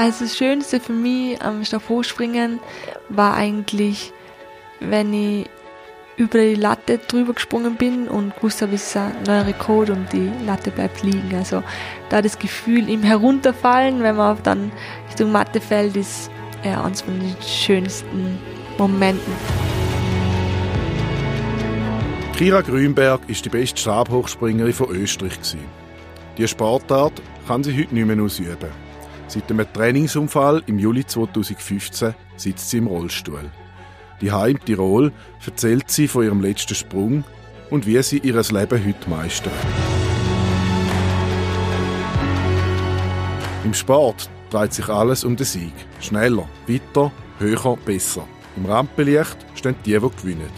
Also das Schönste für mich am Stabhochspringen war eigentlich, wenn ich über die Latte drüber gesprungen bin und gewusst habe, es ist ein neuer Rekord und die Latte bleibt liegen. Also da das Gefühl im Herunterfallen, wenn man dann Richtung Matte fällt, ist ja, eines von den schönsten Momenten. Kira Grünberg ist die beste Stabhochspringerin von Österreich. Diese Sportart kann sie heute nicht mehr ausüben. Seit einem Trainingsunfall im Juli 2015 sitzt sie im Rollstuhl. Die Heim Tirol erzählt sie von ihrem letzten Sprung und wie sie ihr Leben heute meistert. Im Sport dreht sich alles um den Sieg. Schneller, weiter, höher, besser. Im Rampenlicht stehen die, die gewinnen.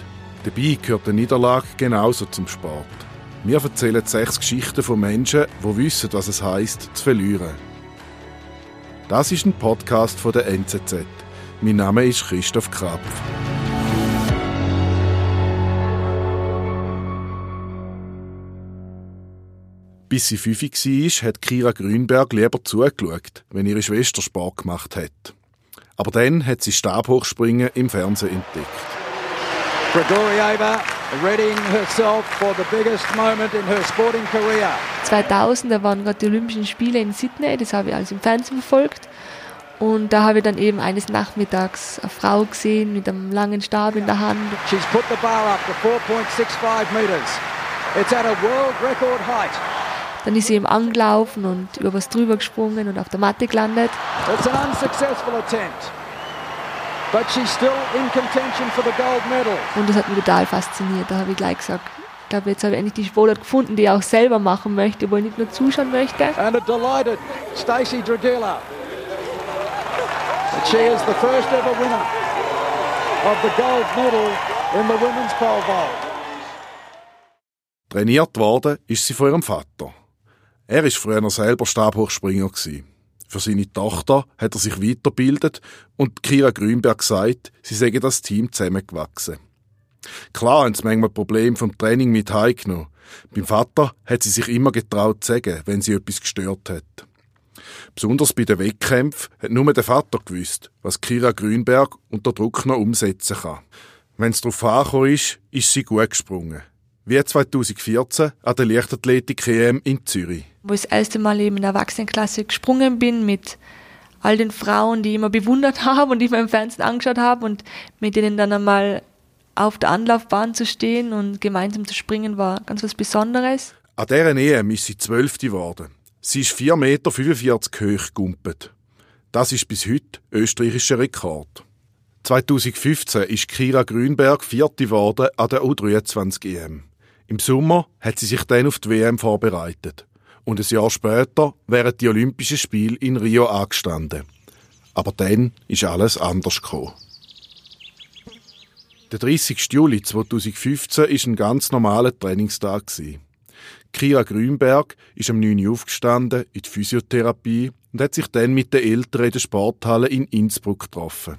Dabei gehört die Niederlage genauso zum Sport. Wir erzählen sechs Geschichten von Menschen, die wissen, was es heißt, zu verlieren. Das ist ein Podcast von der NZZ. Mein Name ist Christoph Krapf. Bis sie fünf war, hat Kira Grünberg lieber zugeschaut, wenn ihre Schwester Sport gemacht hat. Aber dann hat sie Stabhochspringen im Fernsehen entdeckt. Grigorieva readying herself for the biggest moment in her sporting career. 2000, da waren gerade die Olympischen Spiele in Sydney, das habe ich alles im Fernsehen verfolgt. Und da habe ich dann eben eines Nachmittags eine Frau gesehen mit einem langen Stab in der Hand. She's put the bar up to 4.65 meters. It's at a world record height. Dann ist sie eben angelaufen und über was drüber gesprungen und auf der Matte gelandet. It's an unsuccessful attempt. But she's still in contention for the gold medal. Und das hat mich total fasziniert. Da habe ich gleich gesagt, ich glaube, jetzt habe ich endlich die Sportart gefunden, die ich auch selber machen möchte, wo ich nicht nur zuschauen möchte. And a delighted Stacey Dragila. She is the first ever winner of the gold medal in the women's pole vault. Trainiert worden ist sie von ihrem Vater. Er ist früher selber Stabhochspringer Für seine Tochter hat er sich weitergebildet und Kira Grünberg gesagt, sie säge das Team zusammengewachsen. Klar haben sie manchmal Probleme vom Training mit heimgenommen. Beim Vater hat sie sich immer getraut zu sagen, wenn sie etwas gestört hat. Besonders bei den Wettkämpfen hat nur der Vater gewusst, was Kira Grünberg unter Druck noch umsetzen kann. Wenn es darauf angekommen ist sie gut gesprungen wie 2014 an der Leichtathletik-EM in Zürich. Wo ich das erste Mal eben in der Erwachsenenklasse gesprungen bin mit all den Frauen, die ich immer bewundert habe und die ich mir im Fernsehen angeschaut habe und mit denen dann einmal auf der Anlaufbahn zu stehen und gemeinsam zu springen, war ganz was Besonderes. An dieser EM ist sie Zwölfte geworden. Sie ist 4,45 Meter hoch gegumpelt. Das ist bis heute österreichischer Rekord. 2015 ist Kira Grünberg Vierte geworden an der U23 EM. Im Sommer hat sie sich dann auf die WM vorbereitet. Und ein Jahr später wären die Olympischen Spiele in Rio angestanden. Aber dann ist alles anders gekommen. Der 30. Juli 2015 ist ein ganz normaler Trainingstag. Kira Grünberg ist am 9 Uhr aufgestanden in die Physiotherapie und hat sich dann mit den Eltern in der Sporthalle in Innsbruck getroffen.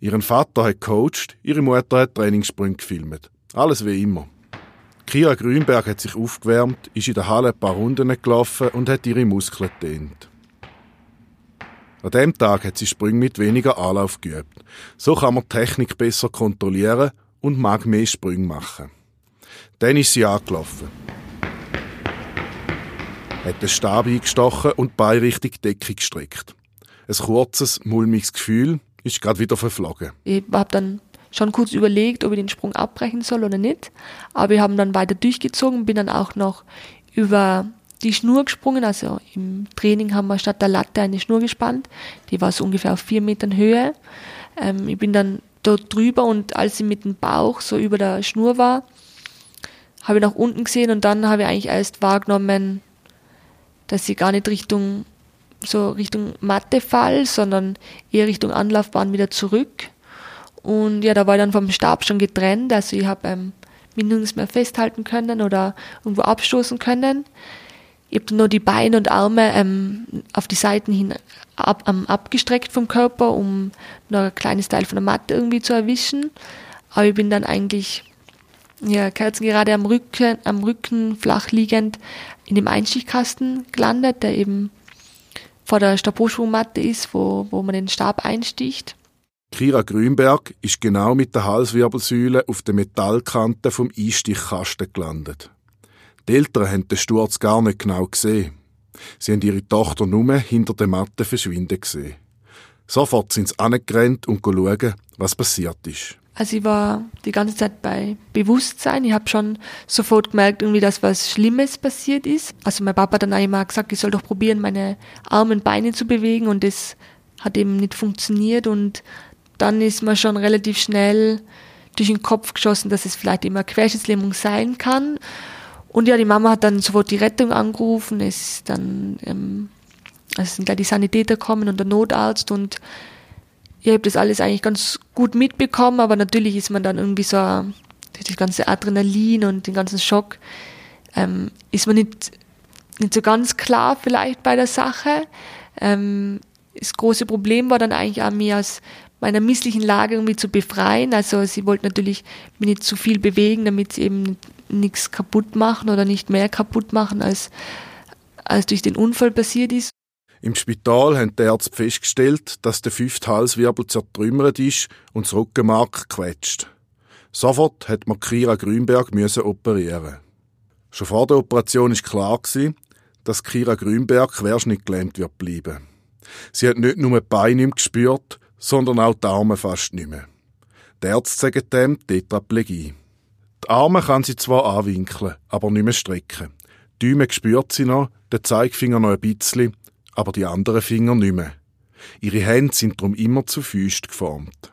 Ihren Vater hat coacht, ihre Mutter hat Trainingssprünge gefilmt. Alles wie immer. Kira Grünberg hat sich aufgewärmt, ist in der Halle ein paar Runden gelaufen und hat ihre Muskeln dehnt. An dem Tag hat sie Sprünge mit weniger Anlauf geübt. So kann man die Technik besser kontrollieren und mag mehr Sprünge machen. Dann ist sie angelaufen. Hat den Stab eingestochen und die Beine Richtung Decke gestreckt. Ein kurzes, mulmiges Gefühl ist gerade wieder verflogen. Ich habe dann schon kurz überlegt, ob ich den Sprung abbrechen soll oder nicht. Aber wir haben dann weiter durchgezogen, bin dann auch noch über die Schnur gesprungen. Also im Training haben wir statt der Latte eine Schnur gespannt. Die war so ungefähr auf vier Metern Höhe. Ähm, ich bin dann dort drüber und als sie mit dem Bauch so über der Schnur war, habe ich nach unten gesehen und dann habe ich eigentlich erst wahrgenommen, dass sie gar nicht Richtung so Richtung Matte fall, sondern eher Richtung Anlaufbahn wieder zurück. Und ja, da war ich dann vom Stab schon getrennt. Also ich habe ähm, mich nirgends mehr festhalten können oder irgendwo abstoßen können. Ich habe nur die Beine und Arme ähm, auf die Seiten hin ab, ähm, abgestreckt vom Körper, um noch ein kleines Teil von der Matte irgendwie zu erwischen. Aber ich bin dann eigentlich ja, kerzengerade am Rücken, am Rücken flach liegend in dem Einstichkasten gelandet, der eben vor der Stabhochsprungmatte ist, wo, wo man den Stab einsticht. Kira Grünberg ist genau mit der Halswirbelsäule auf der Metallkante vom Einstichkasten gelandet. Die Eltern haben den Sturz gar nicht genau gesehen. Sie haben ihre Tochter nur hinter der Matte verschwinden gesehen. Sofort sind sie angerannt und schauen, was passiert ist. Also ich war die ganze Zeit bei Bewusstsein. Ich habe schon sofort gemerkt, irgendwie, dass was Schlimmes passiert ist. Also mein Papa hat dann einmal gesagt, ich soll doch probieren, meine Arme und Beine zu bewegen und das hat eben nicht funktioniert und dann ist man schon relativ schnell durch den Kopf geschossen, dass es vielleicht immer Querschnittslähmung sein kann. Und ja, die Mama hat dann sofort die Rettung angerufen, es ist dann, ähm, also sind gleich die Sanitäter kommen und der Notarzt und ich habe das alles eigentlich ganz gut mitbekommen, aber natürlich ist man dann irgendwie so, durch das ganze Adrenalin und den ganzen Schock, ähm, ist man nicht, nicht so ganz klar vielleicht bei der Sache. Ähm, das große Problem war dann eigentlich auch mir aus meiner misslichen Lage irgendwie zu befreien. Also sie wollte natürlich mich nicht zu viel bewegen, damit sie eben nichts kaputt machen oder nicht mehr kaputt machen, als, als durch den Unfall passiert ist. Im Spital haben die Ärzte festgestellt, dass der fünfte Halswirbel zertrümmert ist und das Rückenmark quetscht. Sofort hat man Kira Grünberg müssen operieren. Schon vor der Operation ist klar gewesen, dass Kira Grünberg querschnittgelähmt wird bleiben. Sie hat nicht nur die Beine gespürt, sondern auch die Arme fast nicht mehr. Die Ärzte sagen dem Tetraplegie. Die Arme kann sie zwar anwinkeln, aber nicht mehr strecken. Die Däume spürt sie noch, der Zeigefinger noch ein bisschen, aber die anderen Finger nicht mehr. Ihre Hände sind darum immer zu Füßen geformt.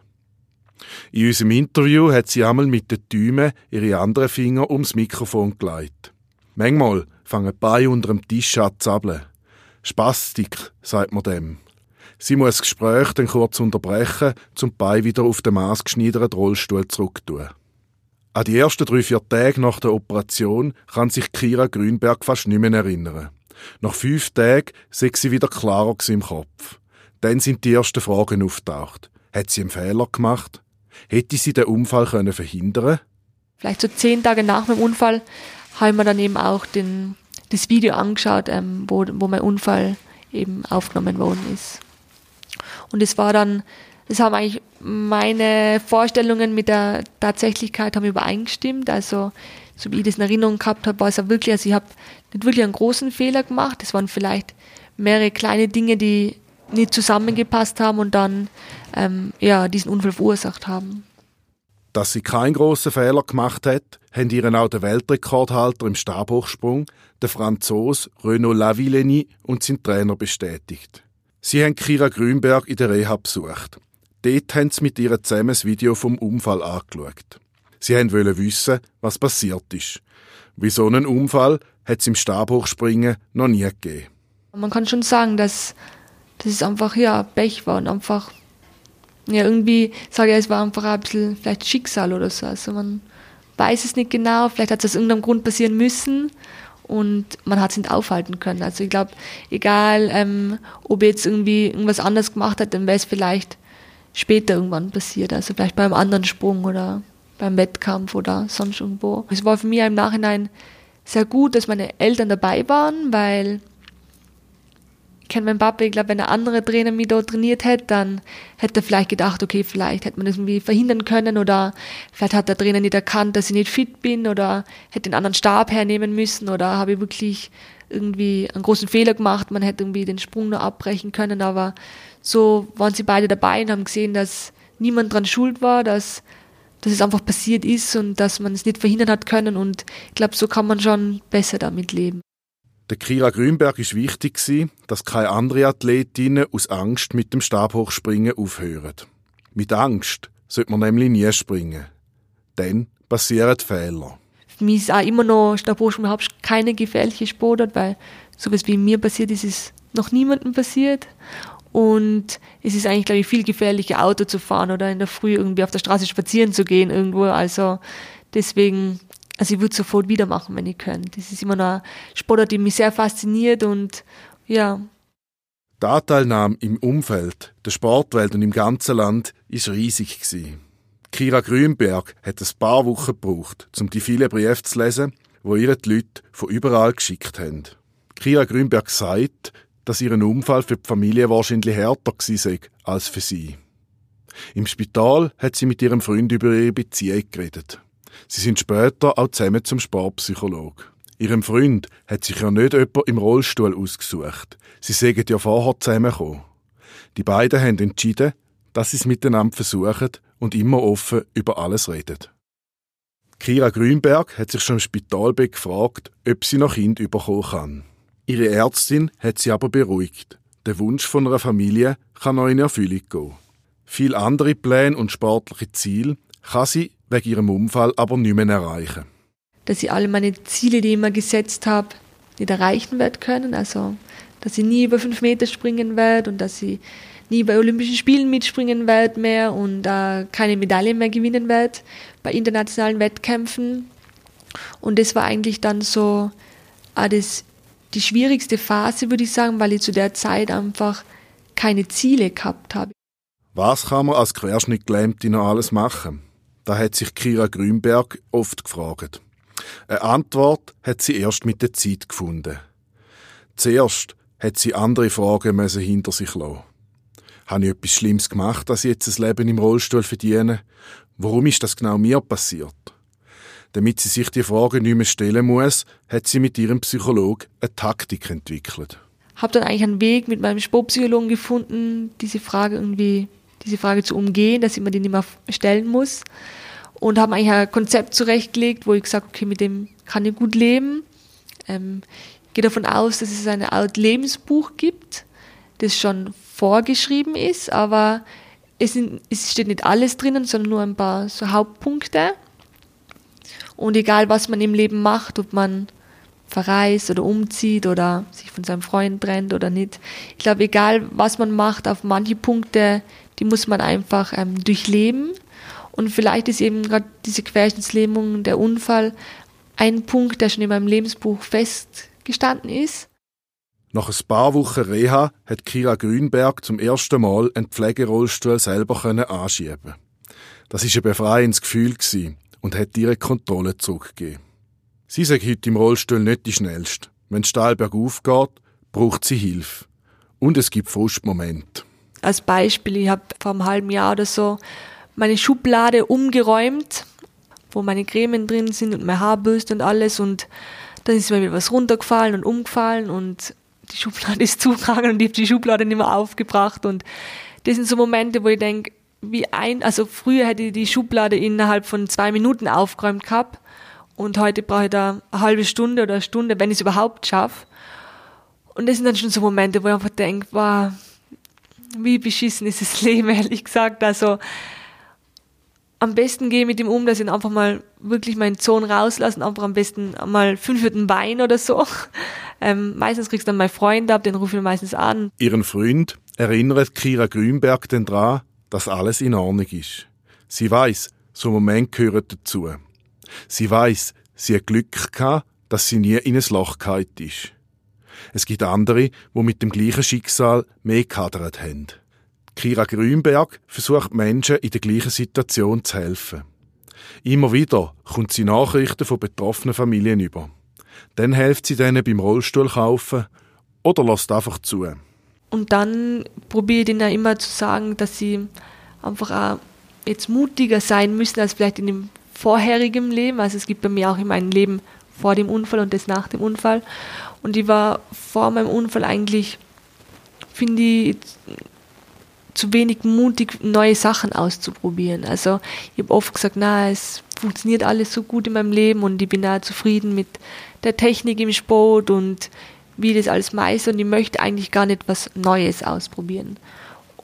In unserem Interview hat sie einmal mit den Däumen ihre anderen Finger ums Mikrofon geleitet. Manchmal fangen die unter dem Tisch an zu zappeln. Spastik, sagt man dem. Sie muss das Gespräch dann kurz unterbrechen, zum Bein wieder auf den maßgeschneiderten Rollstuhl zurücktun. An die ersten drei, vier Tage nach der Operation kann sich Kira Grünberg fast nicht mehr erinnern. Nach fünf Tagen sei sie wieder klarer im Kopf. Dann sind die ersten Fragen auftaucht. Hat sie einen Fehler gemacht? Hätte sie den Unfall können verhindern Vielleicht so zehn Tage nach dem Unfall haben wir dann eben auch den, das Video angeschaut, ähm, wo, wo mein Unfall eben aufgenommen worden ist. Und es war dann, das haben eigentlich meine Vorstellungen mit der Tatsächlichkeit haben übereingestimmt. Also, so wie ich das in Erinnerung gehabt habe, war es ja wirklich, also ich habe nicht wirklich einen großen Fehler gemacht. Es waren vielleicht mehrere kleine Dinge, die nicht zusammengepasst haben und dann ähm, ja, diesen Unfall verursacht haben. Dass sie keinen grossen Fehler gemacht hat, haben ihren auch der Weltrekordhalter im Stabhochsprung, der Franzose Renaud Lavillenie und sein Trainer bestätigt. Sie haben Kira Grünberg in der Reha besucht. Dort haben sie mit ihr zusammen das Video vom Unfall angeschaut. Sie wollen wissen, was passiert ist. Wie so einen Unfall hat es im Stabhochspringen noch nie gegeben. Man kann schon sagen, dass, dass es einfach ja, Pech war und einfach ja, irgendwie sage ich, es war einfach ein bisschen vielleicht Schicksal oder so. Also man weiß es nicht genau, vielleicht hat es aus irgendeinem Grund passieren müssen und man hat es nicht aufhalten können. Also ich glaube, egal, ähm, ob er jetzt irgendwie irgendwas anderes gemacht hat, dann wäre es vielleicht später irgendwann passiert. Also vielleicht beim anderen Sprung oder beim Wettkampf oder sonst irgendwo. Es war für mich im Nachhinein sehr gut, dass meine Eltern dabei waren, weil kenne meinen Papa, ich glaube, wenn er andere Trainer mit dort trainiert hätte, dann hätte er vielleicht gedacht, okay, vielleicht hätte man das irgendwie verhindern können oder vielleicht hat der Trainer nicht erkannt, dass ich nicht fit bin oder hätte den anderen Stab hernehmen müssen oder habe ich wirklich irgendwie einen großen Fehler gemacht, man hätte irgendwie den Sprung nur abbrechen können, aber so waren sie beide dabei und haben gesehen, dass niemand dran schuld war, dass, dass es einfach passiert ist und dass man es nicht verhindern hat können und ich glaube, so kann man schon besser damit leben. Der Kira Grünberg ist wichtig dass keine andere Athletinnen aus Angst mit dem Stabhochspringen aufhören. Mit Angst sollte man nämlich nie springen. Dann passieren Fehler. Für mich ist auch immer noch Stabhochspringen überhaupt keine gefährliche Sportart, weil sowas wie mir passiert ist, ist noch niemandem passiert. Und es ist eigentlich, glaube ich, viel gefährlicher, Auto zu fahren oder in der Früh irgendwie auf der Straße spazieren zu gehen irgendwo. Also deswegen also ich würde sofort wieder machen, wenn ich könnte. Das ist immer noch ein Sportart, die mich sehr fasziniert und ja. Die Anteilnahme im Umfeld, der Sportwelt und im ganzen Land ist riesig gewesen. Kira Grünberg hat ein paar Wochen gebraucht, um die vielen Briefe zu lesen, wo ihre die Leute von überall geschickt haben. Kira Grünberg sagt, dass ihren Unfall für die Familie wahrscheinlich härter gewesen sei als für sie. Im Spital hat sie mit ihrem Freund über ihre Beziehung geredet. Sie sind später auch zusammen zum Sportpsychologen. Ihrem Freund hat sich ja nicht jemand im Rollstuhl ausgesucht. Sie sägen ja vorher zusammengekommen. Die beiden haben entschieden, dass sie es miteinander versuchen und immer offen über alles reden. Kira Grünberg hat sich schon im Spitalbett gefragt, ob sie noch Kind bekommen kann. Ihre Ärztin hat sie aber beruhigt. Der Wunsch von einer Familie kann noch in Erfüllung gehen. Viele andere Pläne und sportliche Ziele kann sie wegen ihrem Unfall aber nicht mehr erreichen. Dass ich alle meine Ziele, die ich immer gesetzt habe, nicht erreichen werde können. Also, dass ich nie über fünf Meter springen werde und dass ich nie bei Olympischen Spielen mitspringen werde mehr und äh, keine Medaille mehr gewinnen werde bei internationalen Wettkämpfen. Und das war eigentlich dann so äh, das, die schwierigste Phase, würde ich sagen, weil ich zu der Zeit einfach keine Ziele gehabt habe. Was kann man als Querschnittgelähmte noch alles machen? Da hat sich Kira Grünberg oft gefragt. Eine Antwort hat sie erst mit der Zeit gefunden. Zuerst hat sie andere Fragen hinter sich lassen. Habe ich etwas Schlimmes gemacht, dass ich jetzt ein Leben im Rollstuhl verdiene? Warum ist das genau mir passiert? Damit sie sich die Frage nicht mehr stellen muss, hat sie mit ihrem Psychologen eine Taktik entwickelt. Habe dann eigentlich einen Weg mit meinem Sportpsychologen gefunden, diese Frage irgendwie, diese Frage zu umgehen, dass ich mir die nicht mehr stellen muss. Und habe eigentlich ein Konzept zurechtgelegt, wo ich gesagt okay, mit dem kann ich gut leben. Ähm, gehe davon aus, dass es eine Art Lebensbuch gibt, das schon vorgeschrieben ist, aber es, sind, es steht nicht alles drinnen, sondern nur ein paar so Hauptpunkte. Und egal, was man im Leben macht, ob man verreist oder umzieht oder sich von seinem Freund trennt oder nicht. Ich glaube, egal, was man macht, auf manche Punkte, die muss man einfach ähm, durchleben. Und vielleicht ist eben gerade diese Querschnittslähmung, der Unfall, ein Punkt, der schon in meinem Lebensbuch festgestanden ist. Nach ein paar Wochen Reha hat Kira Grünberg zum ersten Mal einen Pflegerollstuhl selber anschieben. Das ist ein befreiendes Gefühl und hat ihre Kontrolle zurückgegeben. Sie sagt heute im Rollstuhl nicht die schnellste. Wenn es steil bergauf geht, braucht sie Hilfe. Und es gibt Frustmomente. Als Beispiel, ich habe vor einem halben Jahr oder so meine Schublade umgeräumt, wo meine Cremen drin sind und meine Haarbürste und alles und dann ist mir wieder was runtergefallen und umgefallen und die Schublade ist zugegangen und ich habe die Schublade nicht mehr aufgebracht. Und das sind so Momente, wo ich denke, wie ein, also früher hätte ich die Schublade innerhalb von zwei Minuten aufgeräumt gehabt und heute brauche ich da eine halbe Stunde oder eine Stunde, wenn ich es überhaupt schaffe. Und das sind dann schon so Momente, wo ich einfach denke, wow, wie beschissen ist das Leben, ehrlich gesagt. Also am besten gehe ich mit ihm um, dass ich ihn einfach mal wirklich meinen Sohn rauslassen, einfach am besten mal fünf Minuten Wein oder so. Ähm, meistens kriegst du dann meinen Freund ab, den rufe ich meistens an. Ihren Freund erinnert Kira Grünberg denn daran, dass alles in Ordnung ist. Sie weiß, so Moment gehört dazu. Sie weiß, sie hat Glück gehabt, dass sie nie in ein Loch gefallen ist. Es gibt andere, wo mit dem gleichen Schicksal mehr gehadert haben. Kira Grünberg versucht Menschen in der gleichen Situation zu helfen. Immer wieder kommt sie Nachrichten von betroffenen Familien über. Dann hilft sie denen beim Rollstuhl kaufen oder lässt einfach zu. Und dann probiere ich denen immer zu sagen, dass sie einfach auch jetzt mutiger sein müssen als vielleicht in dem vorherigen Leben. Also es gibt bei mir auch immer ein Leben vor dem Unfall und das nach dem Unfall. Und ich war vor meinem Unfall eigentlich, finde ich, zu wenig mutig, neue Sachen auszuprobieren. Also ich habe oft gesagt, na, es funktioniert alles so gut in meinem Leben und ich bin da zufrieden mit der Technik im Sport und wie das alles meistert und ich möchte eigentlich gar nicht was Neues ausprobieren.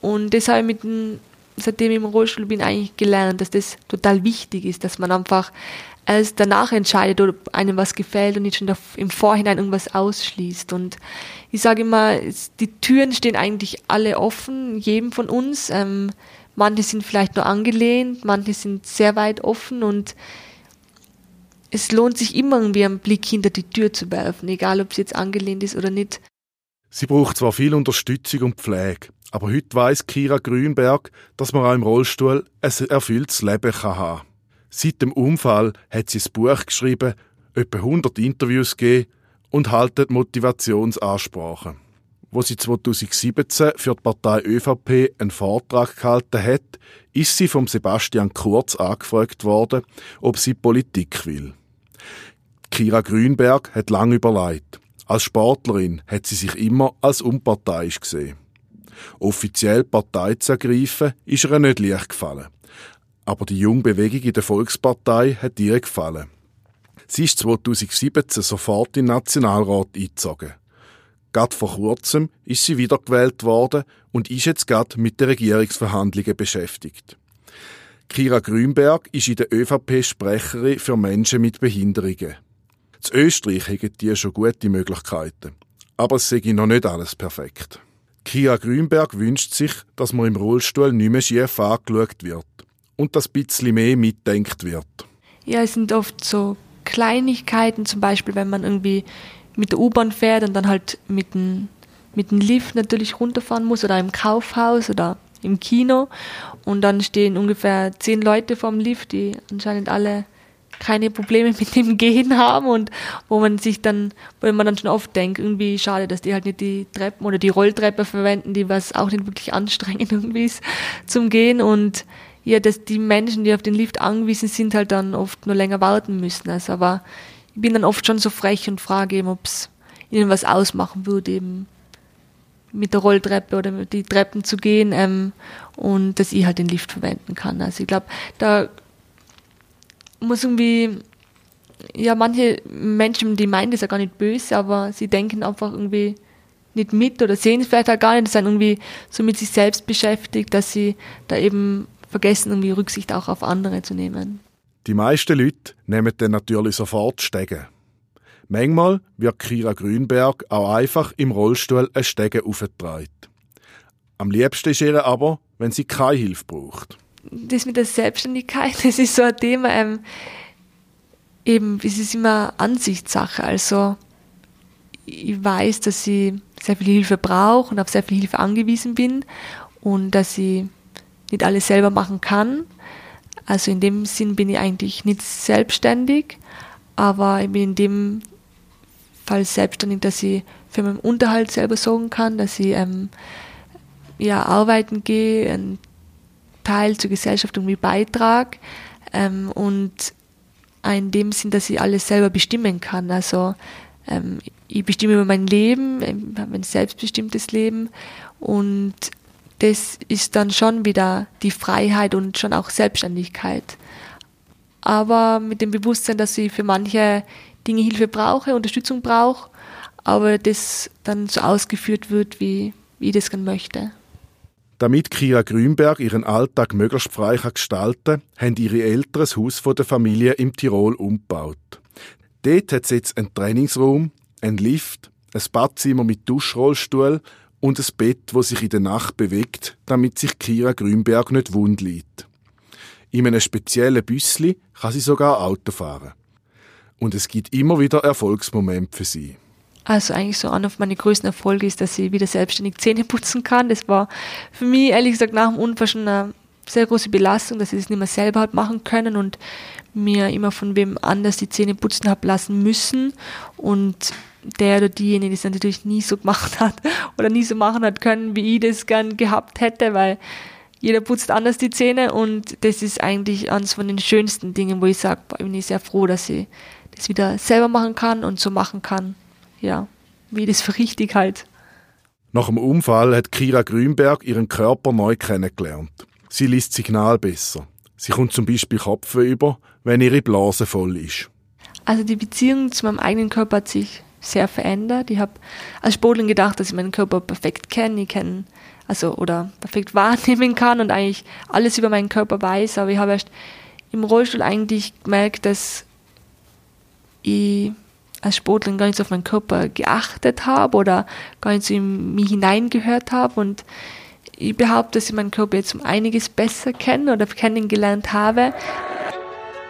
Und deshalb mit dem, seitdem ich im Rollstuhl bin, eigentlich gelernt, dass das total wichtig ist, dass man einfach erst danach entscheidet, ob einem was gefällt und nicht schon im Vorhinein irgendwas ausschließt. Und ich sage immer, die Türen stehen eigentlich alle offen, jedem von uns. Ähm, manche sind vielleicht nur angelehnt, manche sind sehr weit offen und es lohnt sich immer irgendwie einen Blick hinter die Tür zu werfen, egal ob sie jetzt angelehnt ist oder nicht. Sie braucht zwar viel Unterstützung und Pflege, aber heute weiß Kira Grünberg, dass man auch im Rollstuhl ein erfülltes Leben kann haben. Seit dem Unfall hat sie ein Buch geschrieben, etwa 100 Interviews gegeben und haltet Motivationsansprachen. wo sie 2017 für die Partei ÖVP einen Vortrag gehalten hat, ist sie vom Sebastian Kurz angefragt worden, ob sie Politik will. Kira Grünberg hat lange überlegt. Als Sportlerin hat sie sich immer als unparteiisch gesehen. Offiziell Partei zu ergreifen, ist ihr nicht leicht gefallen. Aber die junge Bewegung in der Volkspartei hat ihr gefallen. Sie ist 2017 sofort in den Nationalrat eingezogen. Gerade vor kurzem ist sie wiedergewählt worden und ist jetzt gerade mit den Regierungsverhandlungen beschäftigt. Kira Grünberg ist in der ÖVP Sprecherin für Menschen mit Behinderungen. Z Österreich hätten die schon gute Möglichkeiten. Aber es sei noch nicht alles perfekt. Kira Grünberg wünscht sich, dass man im Rollstuhl nicht mehr schief angeschaut wird und dass ein bisschen mehr mitdenkt wird. Ja, es sind oft so Kleinigkeiten, zum Beispiel, wenn man irgendwie mit der U-Bahn fährt und dann halt mit dem, mit dem Lift natürlich runterfahren muss oder im Kaufhaus oder im Kino und dann stehen ungefähr zehn Leute vorm Lift, die anscheinend alle keine Probleme mit dem Gehen haben und wo man sich dann, wo man dann schon oft denkt, irgendwie schade, dass die halt nicht die Treppen oder die Rolltreppe verwenden, die was auch nicht wirklich anstrengend irgendwie ist zum Gehen und ja, dass die Menschen, die auf den Lift angewiesen sind, halt dann oft nur länger warten müssen. Also, aber ich bin dann oft schon so frech und frage eben, ob es ihnen was ausmachen würde, eben mit der Rolltreppe oder die Treppen zu gehen ähm, und dass ich halt den Lift verwenden kann. Also ich glaube, da muss irgendwie, ja, manche Menschen, die meinen das ja gar nicht böse, aber sie denken einfach irgendwie nicht mit oder sehen es vielleicht halt gar nicht, sind irgendwie so mit sich selbst beschäftigt, dass sie da eben vergessen, irgendwie Rücksicht auch auf andere zu nehmen. Die meisten Leute nehmen dann natürlich sofort Stege. Manchmal wird Kira Grünberg auch einfach im Rollstuhl ein Stege aufgetragen. Am liebsten ist ihr aber, wenn sie keine Hilfe braucht. Das mit der Selbstständigkeit, das ist so ein Thema, ähm, eben, es ist immer Ansichtssache. Also, ich weiß, dass ich sehr viel Hilfe brauche und auf sehr viel Hilfe angewiesen bin und dass ich nicht alles selber machen kann. Also in dem Sinn bin ich eigentlich nicht selbstständig, aber ich bin in dem Fall selbstständig, dass ich für meinen Unterhalt selber sorgen kann, dass ich ähm, ja, arbeiten gehe, einen Teil zur Gesellschaft irgendwie beitrage ähm, und in dem Sinn, dass ich alles selber bestimmen kann. Also ähm, ich bestimme über mein Leben, ich habe ein selbstbestimmtes Leben und das ist dann schon wieder die Freiheit und schon auch Selbstständigkeit. Aber mit dem Bewusstsein, dass ich für manche Dinge Hilfe brauche, Unterstützung brauche, aber das dann so ausgeführt wird, wie, wie ich das gerne möchte. Damit Kira Grünberg ihren Alltag möglichst frei gestalten kann, haben ihre Eltern das Haus der Familie im Tirol umgebaut. Dort hat es jetzt einen Trainingsraum, einen Lift, ein Badzimmer mit Duschrollstuhl und ein Bett, wo sich in der Nacht bewegt, damit sich Kira Grünberg nicht wund liegt. In einem speziellen Büssli kann sie sogar Auto fahren. Und es gibt immer wieder Erfolgsmomente für sie. Also eigentlich so einer von meinen größten Erfolge ist, dass ich wieder selbstständig Zähne putzen kann. Das war für mich ehrlich gesagt nach dem Unfall schon eine sehr große Belastung, dass ich das nicht mehr selber hat machen können und mir immer von wem anders die Zähne putzen habe lassen müssen. Und der oder diejenige das natürlich nie so gemacht hat oder nie so machen hat können, wie ich das gern gehabt hätte, weil jeder putzt anders die Zähne und das ist eigentlich eines von den schönsten Dingen, wo ich sage, bin ich sehr froh, dass ich das wieder selber machen kann und so machen kann. Ja, wie das für richtig halt. Nach dem Unfall hat Kira Grünberg ihren Körper neu kennengelernt. Sie liest Signal besser. Sie kommt zum Beispiel Kopf über, wenn ihre Blase voll ist. Also die Beziehung zu meinem eigenen Körper hat sich sehr verändert. Ich habe als Sportlerin gedacht, dass ich meinen Körper perfekt kenne, ich kenne, also oder perfekt wahrnehmen kann und eigentlich alles über meinen Körper weiß. Aber ich habe erst im Rollstuhl eigentlich gemerkt, dass ich als Sportlerin gar nicht so auf meinen Körper geachtet habe oder gar nicht so in mich hineingehört habe. Und ich behaupte, dass ich meinen Körper jetzt um einiges besser kenne oder kennengelernt habe.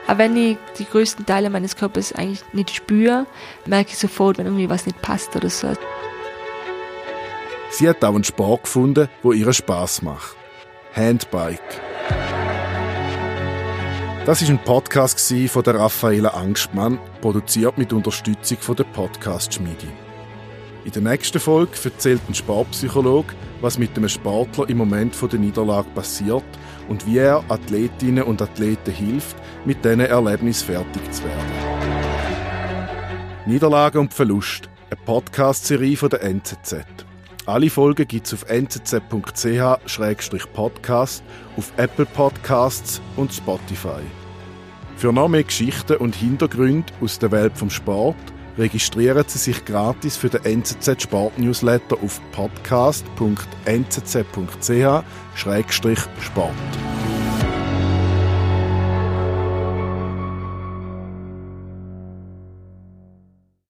Aber wenn ich die größten Teile meines Körpers eigentlich nicht spüre, merke ich sofort, wenn irgendwie was nicht passt oder so. Sie hat auch einen Sport gefunden, wo ihr Spaß macht. Handbike. Das ist ein Podcast von der Raffaela Angstmann, produziert mit Unterstützung von der Podcast Schmiede. In der nächsten Folge erzählt ein Sportpsychologe, was mit einem Sportler im Moment der Niederlage passiert und wie er Athletinnen und Athleten hilft, mit diesen Erlebnissen fertig zu werden. Niederlage und Verlust, eine Podcast-Serie der NZZ. Alle Folgen gibt es auf nzz.ch-podcast, auf Apple Podcasts und Spotify. Für noch mehr Geschichten und Hintergründe aus der Welt vom Sport registrieren Sie sich gratis für den NZZ Sport Newsletter auf podcast.nzz.ch-sport.